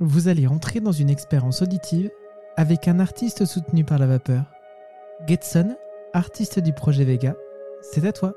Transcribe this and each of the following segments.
vous allez entrer dans une expérience auditive avec un artiste soutenu par la vapeur. Getson, artiste du projet Vega, c'est à toi.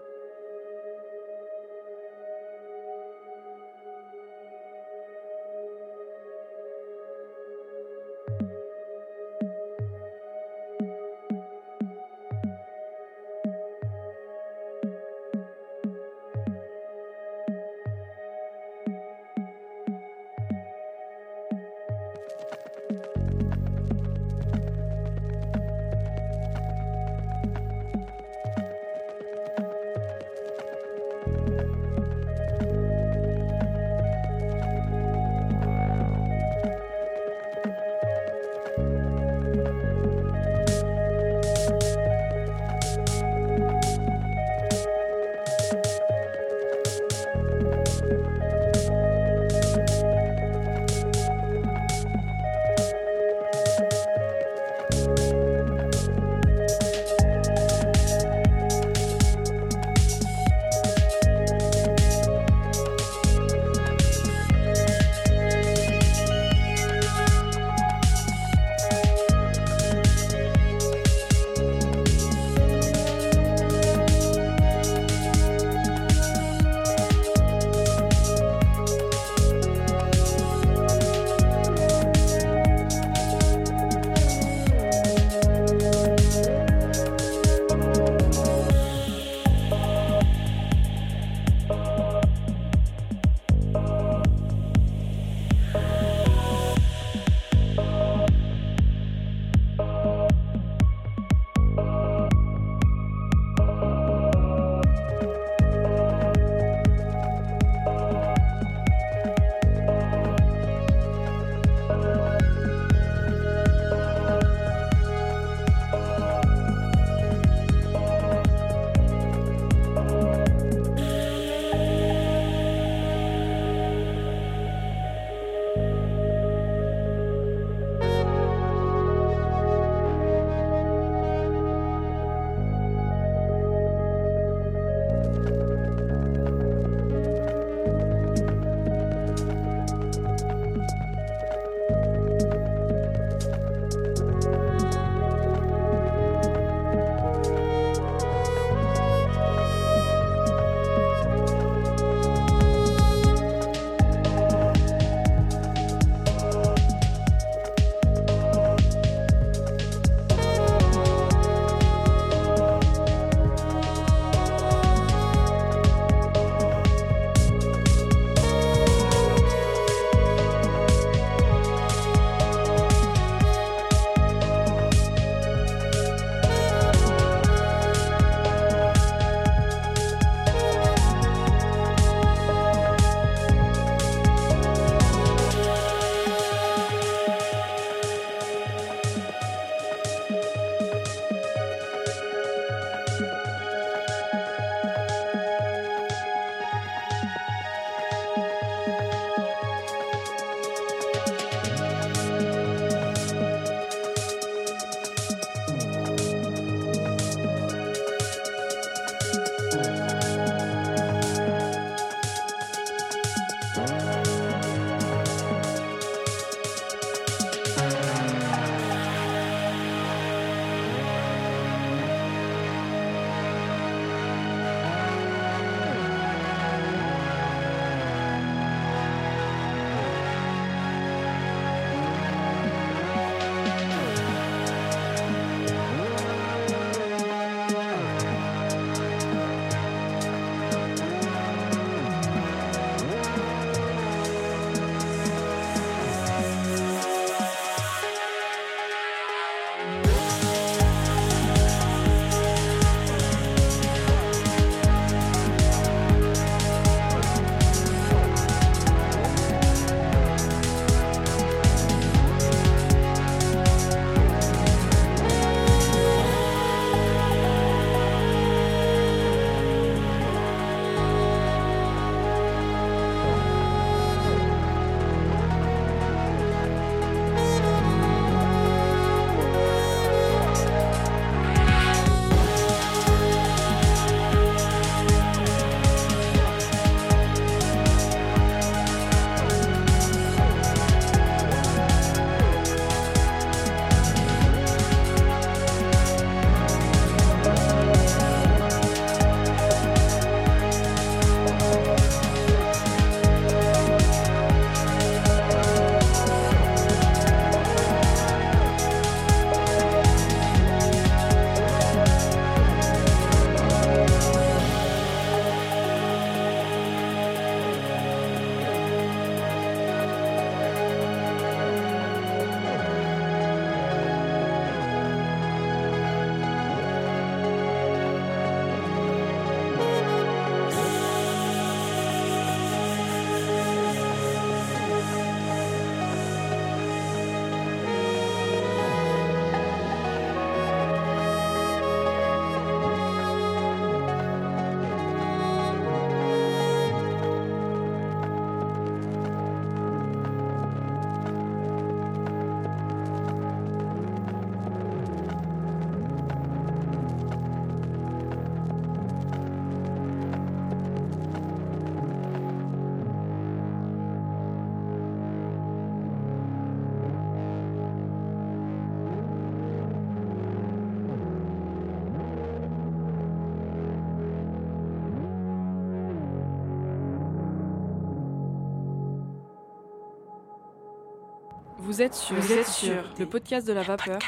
Vous êtes sur, vous êtes sur le podcast de la vapeur.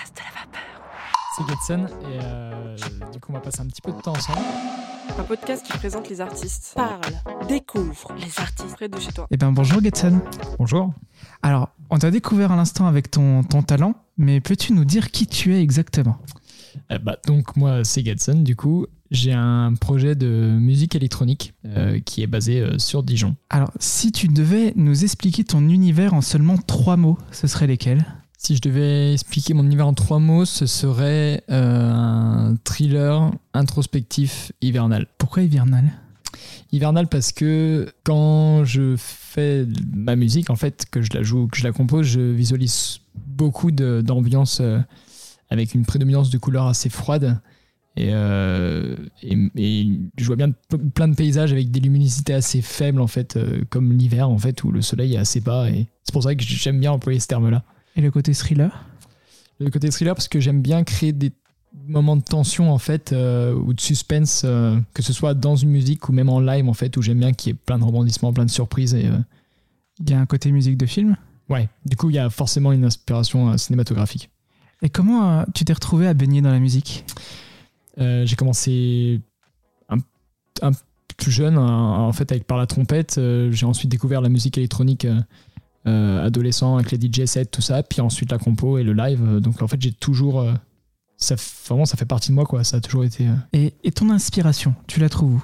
C'est Getson et euh, du coup on va passer un petit peu de temps ensemble. Un podcast qui présente les artistes. Parle, découvre les artistes. Près de chez toi. Eh bien bonjour Getson. Bonjour. Alors, on t'a découvert à l'instant avec ton, ton talent, mais peux-tu nous dire qui tu es exactement? Euh, bah, donc moi c'est Getson du coup j'ai un projet de musique électronique euh, qui est basé euh, sur Dijon. Alors, si tu devais nous expliquer ton univers en seulement trois mots, ce seraient lesquels? Si je devais expliquer mon univers en trois mots, ce serait euh, un thriller introspectif hivernal. Pourquoi hivernal? Hivernal parce que quand je fais ma musique, en fait, que je la joue, que je la compose, je visualise beaucoup d'ambiance avec une prédominance de couleurs assez froides. Et, euh, et, et je vois bien plein de paysages avec des luminosités assez faibles, en fait, euh, comme l'hiver, en fait, où le soleil est assez bas. Et c'est pour ça que j'aime bien employer ce terme-là. Et le côté thriller? Le côté thriller, parce que j'aime bien créer des moments de tension, en fait, euh, ou de suspense, que ce soit dans une musique ou même en live, en fait, où j'aime bien qu'il y ait plein de rebondissements, plein de surprises. Et, Il y a un côté musique de film? Ouais, du coup, il y a forcément une inspiration cinématographique. Et comment tu t'es retrouvé à baigner dans la musique? Euh, j'ai commencé un, un plus jeune, en en fait, avec par la trompette. Euh, j'ai ensuite découvert la musique électronique euh, adolescent avec les DJ sets, tout ça. Puis ensuite la compo et le live. Donc en fait, j'ai toujours. ça, vraiment, ça fait partie de moi, quoi. Ça a toujours été. euh, et, et ton inspiration, tu la trouves où?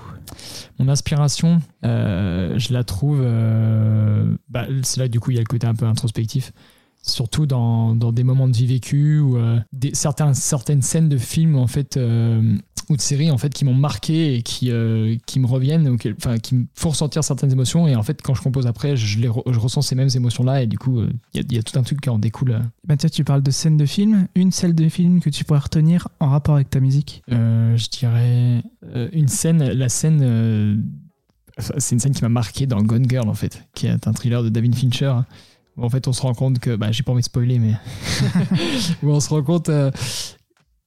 Mon inspiration, euh, je la trouve. euh, bah, c'est là, du coup, il y a le côté un peu introspectif. Surtout dans, dans des moments de vie vécus ou euh, des, certains, certaines scènes de films en fait, euh, ou de séries en fait, qui m'ont marqué et qui, euh, qui me reviennent, ou qui, enfin, qui me font ressentir certaines émotions. Et en fait, quand je compose après, je, les re- je ressens ces mêmes émotions-là. Et du coup, il y, y a tout un truc qui en découle. tiens, tu parles de scène de film. Une scène de film que tu pourrais retenir en rapport avec ta musique? Je dirais une scène, la scène, c'est une scène qui m'a marqué dans Gone Girl en fait, qui est un thriller de David Fincher. En fait, on se rend compte que, bah, j'ai pas envie de spoiler, mais où on se rend compte euh,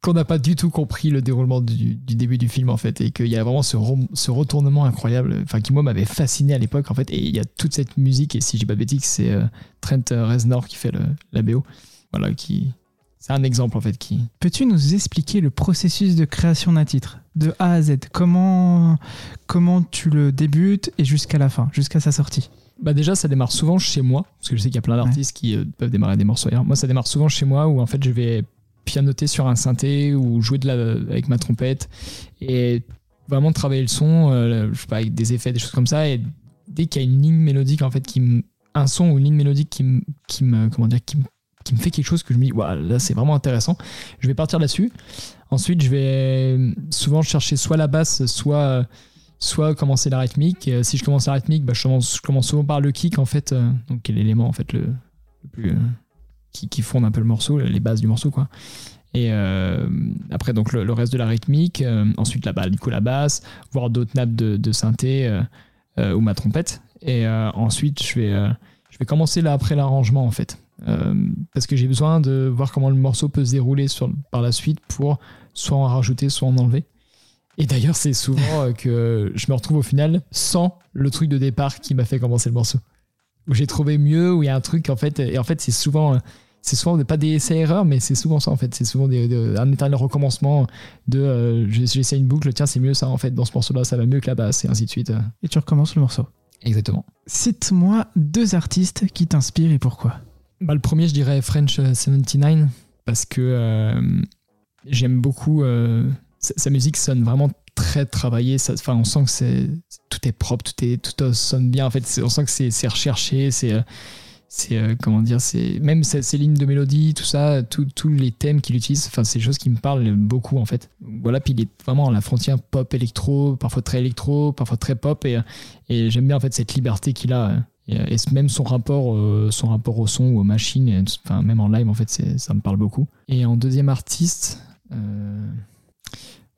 qu'on n'a pas du tout compris le déroulement du, du début du film en fait, et qu'il y a vraiment ce, retournement incroyable, enfin qui moi m'avait fasciné à l'époque en fait, et il y a toute cette musique, et si j'ai pas de bêtises, c'est euh, Trent Reznor qui fait le, la BO, voilà, qui, c'est un exemple en fait qui, Peux-tu nous expliquer le processus de création d'un titre de A à Z? Comment, comment tu le débutes et jusqu'à la fin, jusqu'à sa sortie? Bah déjà, ça démarre souvent chez moi, parce que je sais qu'il y a plein d'artistes qui euh, peuvent démarrer des morceaux ailleurs. Moi, ça démarre souvent chez moi, où en fait, je vais pianoter sur un synthé ou jouer de la, avec ma trompette et vraiment travailler le son, euh, je sais pas, avec des effets, des choses comme ça. Et dès qu'il y a une ligne mélodique, en fait, qui me- un son ou une ligne mélodique qui me, qui me, comment dire, qui me, qui me fait quelque chose que je me dis, Waouh, là, c'est vraiment intéressant. Je vais partir là-dessus. Ensuite, je vais souvent chercher soit la basse, soit soit commencer la rythmique. Euh, si je commence la rythmique, bah, je, commence, souvent par le kick, en fait, euh, donc qui est l'élément en fait, le, plus, euh, qui, qui fonde un peu le morceau, les bases du morceau. Quoi. Et après, donc le, reste de la rythmique, ensuite la, bah, du coup, la basse, voire d'autres nappes de, synthé ou ma trompette. Et ensuite, je vais, je vais commencer là après l'arrangement en fait. Parce que j'ai besoin de voir comment le morceau peut se dérouler par la suite pour soit en rajouter, soit en enlever. Et d'ailleurs, c'est souvent euh, que je me retrouve au final sans le truc de départ qui m'a fait commencer le morceau. Où j'ai trouvé mieux, où il y a un truc en fait. Et en fait, c'est souvent, euh, c'est souvent pas des essais-erreurs, mais c'est souvent ça en fait. C'est souvent des- un éternel recommencement de euh, j'essaie une boucle, tiens, c'est mieux ça en fait. Dans ce morceau-là, ça va mieux que la basse, et ainsi de suite. euh. Et tu recommences le morceau. Exactement. Cite-moi deux artistes qui t'inspirent et pourquoi. Bah, le premier, je dirais French euh, 79, parce que euh, j'aime beaucoup. euh, sa, musique sonne vraiment très travaillée. Enfin, on sent que tout est propre, tout sonne bien. En fait, on sent que c'est recherché. C'est euh, comment dire, même ces lignes de mélodie, tout ça, tous les thèmes qu'il utilise. Enfin, c'est des choses qui me parlent beaucoup en fait. Voilà, puis il est vraiment à la frontière pop électro, parfois très électro, parfois très pop, et, j'aime bien en fait cette liberté qu'il a. et, même son rapport, euh, son rapport au son ou aux machines, même en live, en fait, ça me parle beaucoup. Et en deuxième artiste, euh,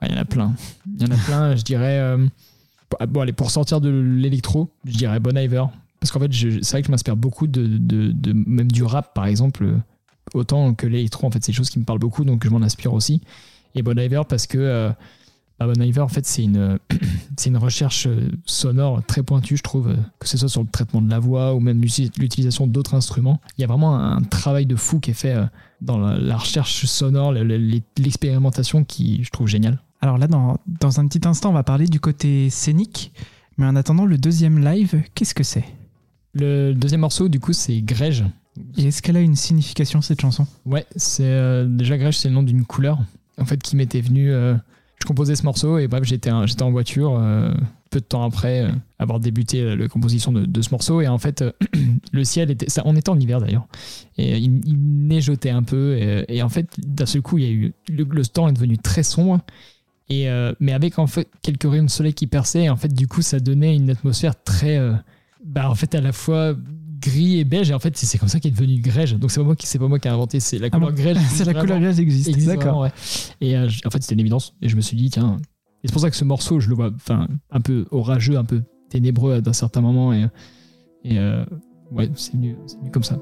ouais, il y en a plein. Il y en a plein, je dirais. euh, bon, allez, pour sortir de l'électro, je dirais Bon Iver. Parce qu'en fait, c'est vrai que je m'inspire beaucoup de, de, même du rap, par exemple, autant que l'électro. En fait, c'est des choses qui me parlent beaucoup, donc je m'en inspire aussi. Et Bon Iver parce que. euh, Urban Iver, en fait, c'est une, une recherche euh, sonore très pointue, je trouve, que ce soit sur le traitement de la voix ou même l'uti- l'utilisation d'autres instruments. Il y a vraiment un travail de fou qui est fait euh, dans la, la recherche sonore, le- le- l'expérimentation qui, je trouve, génial. Alors là, dans, dans un petit instant, on va parler du côté scénique. Mais en attendant, le deuxième live, qu'est-ce que c'est? Le deuxième morceau, du coup, c'est Grège. Et est-ce qu'elle a une signification, cette chanson? Ouais, c'est euh, déjà Grège, c'est le nom d'une couleur en fait qui m'était venue. euh, je composais ce morceau et bref, j'étais j'étais en voiture euh, peu de temps après avoir débuté la, composition de, de ce morceau et en fait le ciel était, ça, on était en hiver d'ailleurs et il, il neigeotait un peu et, et en fait d'un seul coup il y a eu le, le temps est devenu très sombre et euh, mais avec en fait quelques rayons de soleil qui perçaient et en fait du coup ça donnait une atmosphère très euh, bah en fait à la fois gris et beige et en fait c'est comme ça qu'est devenu grège donc c'est pas moi qui c'est pas moi qui ai inventé c'est la Ah couleur bon grège C'est la couleur grise existe. existe D'accord. ouais. Et euh, en fait, c'était une évidence. Et je me suis dit, tiens. Et c'est pour ça que ce morceau, je le vois enfin, un peu orageux, un peu ténébreux d'un certain moment. Et, et ouais, c'est venu, c'est venu comme ça.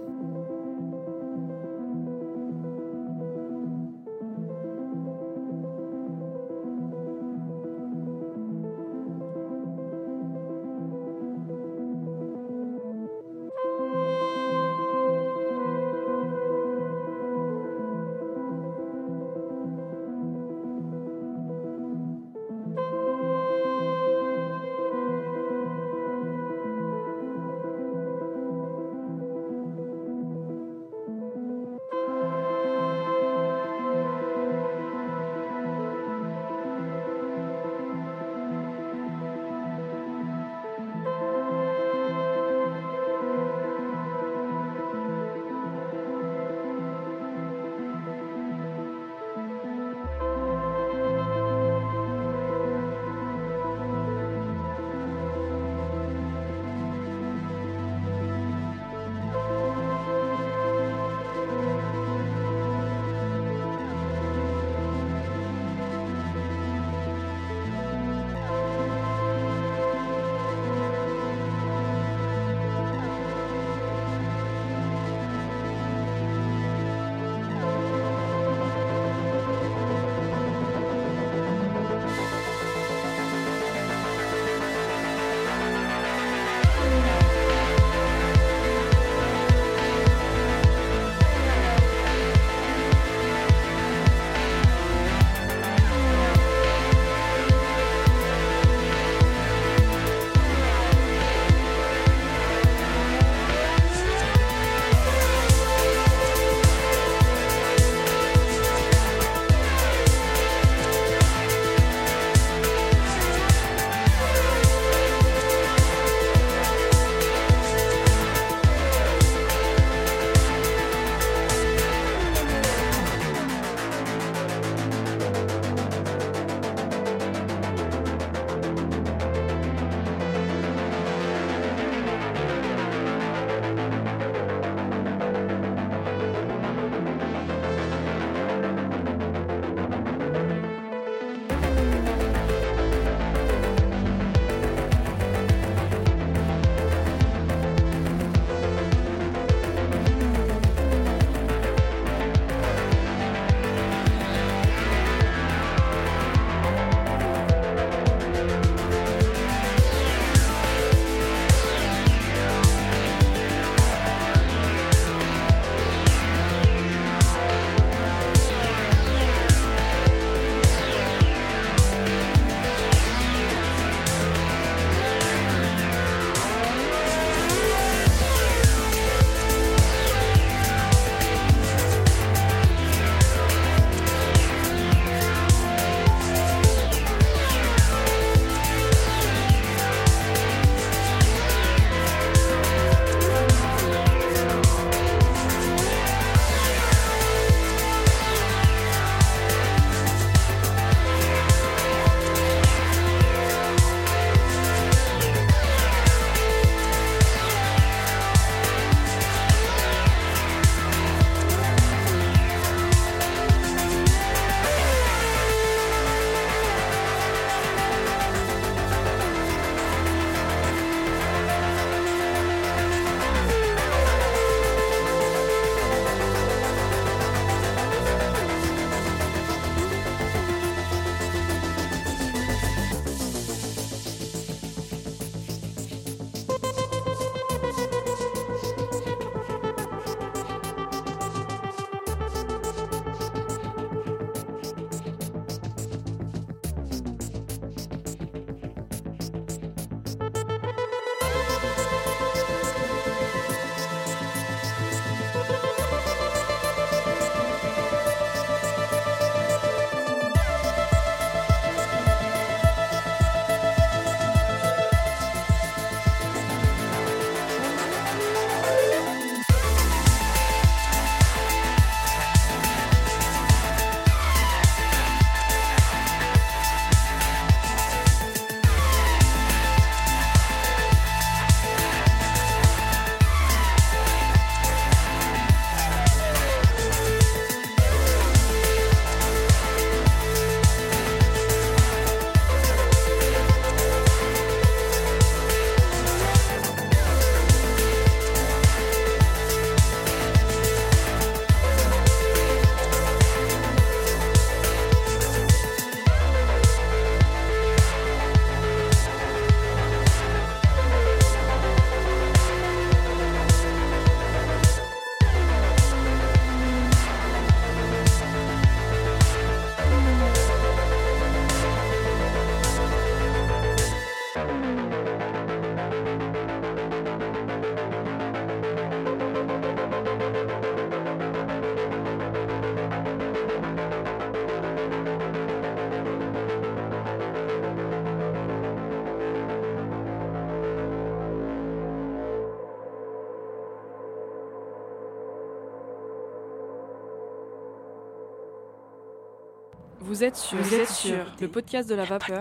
Vous êtes sur, vous êtes sur le podcast de la vapeur.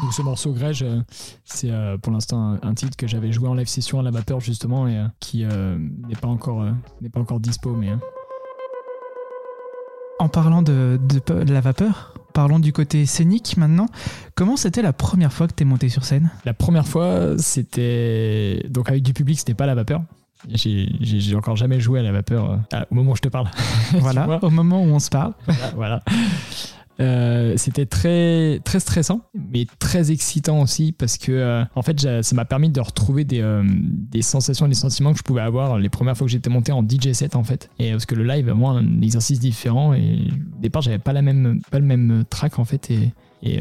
Donc ce morceau Grège, euh, c'est euh, pour l'instant un, titre que j'avais joué en live session à la vapeur justement et euh, qui n'est pas encore n'est pas encore dispo mais En parlant de, de- de la vapeur, parlons du côté scénique maintenant. Comment c'était la première fois que t'es monté sur scène? La première fois c'était donc avec du public c'était pas à la vapeur. J'ai encore jamais joué à la vapeur euh, au moment où je te parle. Voilà, au moment où on se parle. voilà. voilà. Euh, c'était très très stressant mais très excitant aussi parce que euh, en fait ça m'a permis de retrouver des, euh, des sensations des sentiments que je pouvais avoir les premières fois que j'étais monté en DJ set en fait et parce que le live vraiment un exercice différent et au départ j'avais pas la même pas le même track en fait et et,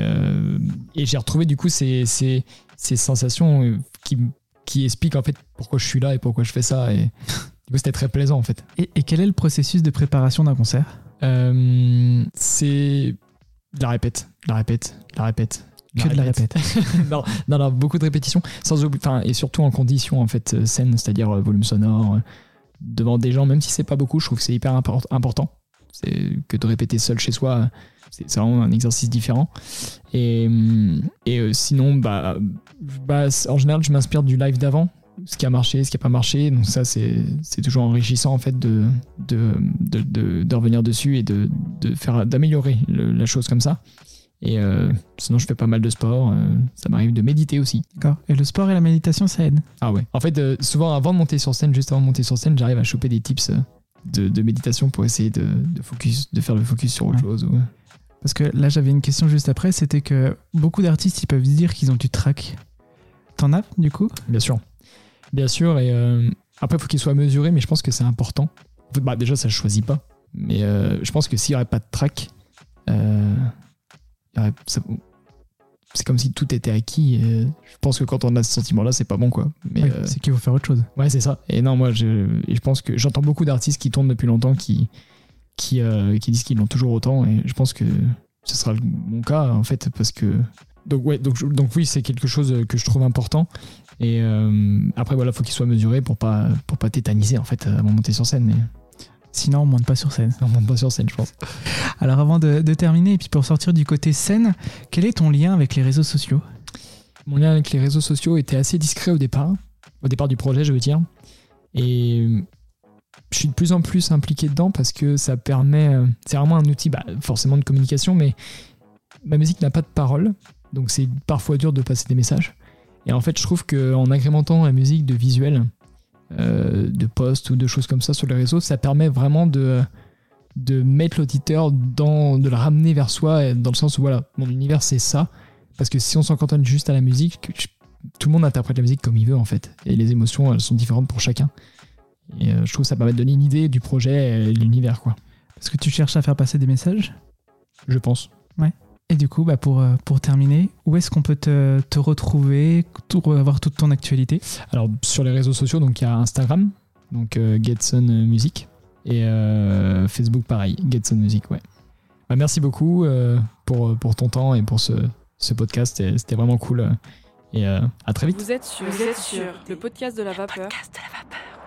et j'ai retrouvé du coup ces, ces, ces sensations qui qui expliquent en fait pourquoi je suis là et pourquoi je fais ça et du coup c'était très plaisant en fait Et, et quel est le processus de préparation d'un concert? Euh, c'est la répète, la répète, la répète. Que de la répète. non, non, non, beaucoup de répétitions, sans enfin, et surtout en condition en fait euh, scène, c'est-à-dire euh, volume sonore, euh, devant des gens, même si c'est pas beaucoup, je trouve que c'est hyper import- important. C'est que de répéter seul chez soi, euh, c'est vraiment un exercice différent. Et, hum, et euh, sinon, bah, bah, en général, je m'inspire du live d'avant, ce qui a marché, ce qui a pas marché. Donc ça, c'est toujours enrichissant en fait de de, de, de- de revenir dessus et de, de faire d'améliorer la chose comme ça. Et euh, sinon, je fais pas mal de sport. euh, ça m'arrive de méditer aussi. D'accord. Et le sport et la méditation, ça aide? Ah ouais. En fait, euh, souvent avant de monter sur scène, juste avant de monter sur scène, j'arrive à choper des tips euh, de, de méditation pour essayer de, de focus, de faire le focus sur autre Ouais. chose. ou- Parce que là, j'avais une question juste après, c'était que beaucoup d'artistes, ils peuvent dire qu'ils ont du track. T'en as, du coup? Bien sûr. Bien sûr. Et euh, après, il faut qu'il soit mesuré, mais je pense que c'est important. Bah, déjà, ça ne choisit pas. Mais euh, je pense que s'il n'y aurait pas de track, euh, il y aurait- ça- c'est comme si tout était acquis. et je pense que quand on a ce sentiment-là, c'est pas bon, quoi. Mais euh, C'est qu'il faut faire autre chose. Ouais, c'est ça. Et non, moi, je, je pense que j'entends beaucoup d'artistes qui tournent depuis longtemps qui, qui, euh, qui disent qu'ils l'ont toujours autant. Et je pense que ce sera mon cas, en fait, parce que. Donc, ouais, donc, donc oui, c'est quelque chose que je trouve important. Et euh, après, voilà, faut qu'il soit mesuré pour pas, pour pas tétaniser, en fait, avant de monter sur scène. Mais Sinon, on monte pas sur scène. on monte pas sur scène, je pense. Alors, avant de, de terminer, et puis pour sortir du côté scène, quel est ton lien avec les réseaux sociaux? Mon lien avec les réseaux sociaux était assez discret au départ, au départ du projet, je veux dire. Et je suis de plus en plus impliqué dedans parce que ça permet. euh, C'est vraiment un outil, bah, forcément de communication, mais ma musique n'a pas de parole, donc c'est parfois dur de passer des messages. Et en fait, je trouve qu'en agrémentant la musique de visuels, euh, de posts ou de choses comme ça sur les réseaux, ça permet vraiment de de mettre l'auditeur dans de le ramener vers soi dans le sens où voilà mon univers c'est ça parce que si on s'en cantonne juste à la musique, tout le monde interprète la musique comme il veut en fait. Et les émotions, elles sont différentes pour chacun. Et euh, je trouve que ça permet de donner une idée du projet et l'univers, quoi. Parce que tu cherches à faire passer des messages? Je pense. Et du coup, bah pour, euh, pour terminer, où est-ce qu'on peut te, te retrouver, tout- avoir toute ton actualité? Alors, sur les réseaux sociaux, donc il y a Instagram, donc euh, Getson Music, et euh, Facebook, pareil, Getson Music, ouais. Bah, merci beaucoup euh, pour, pour ton temps et pour ce, ce podcast. C'était vraiment cool. Et euh, à très vite. Vous êtes sur, vous êtes sur le podcast de la vapeur. Podcast de la vapeur.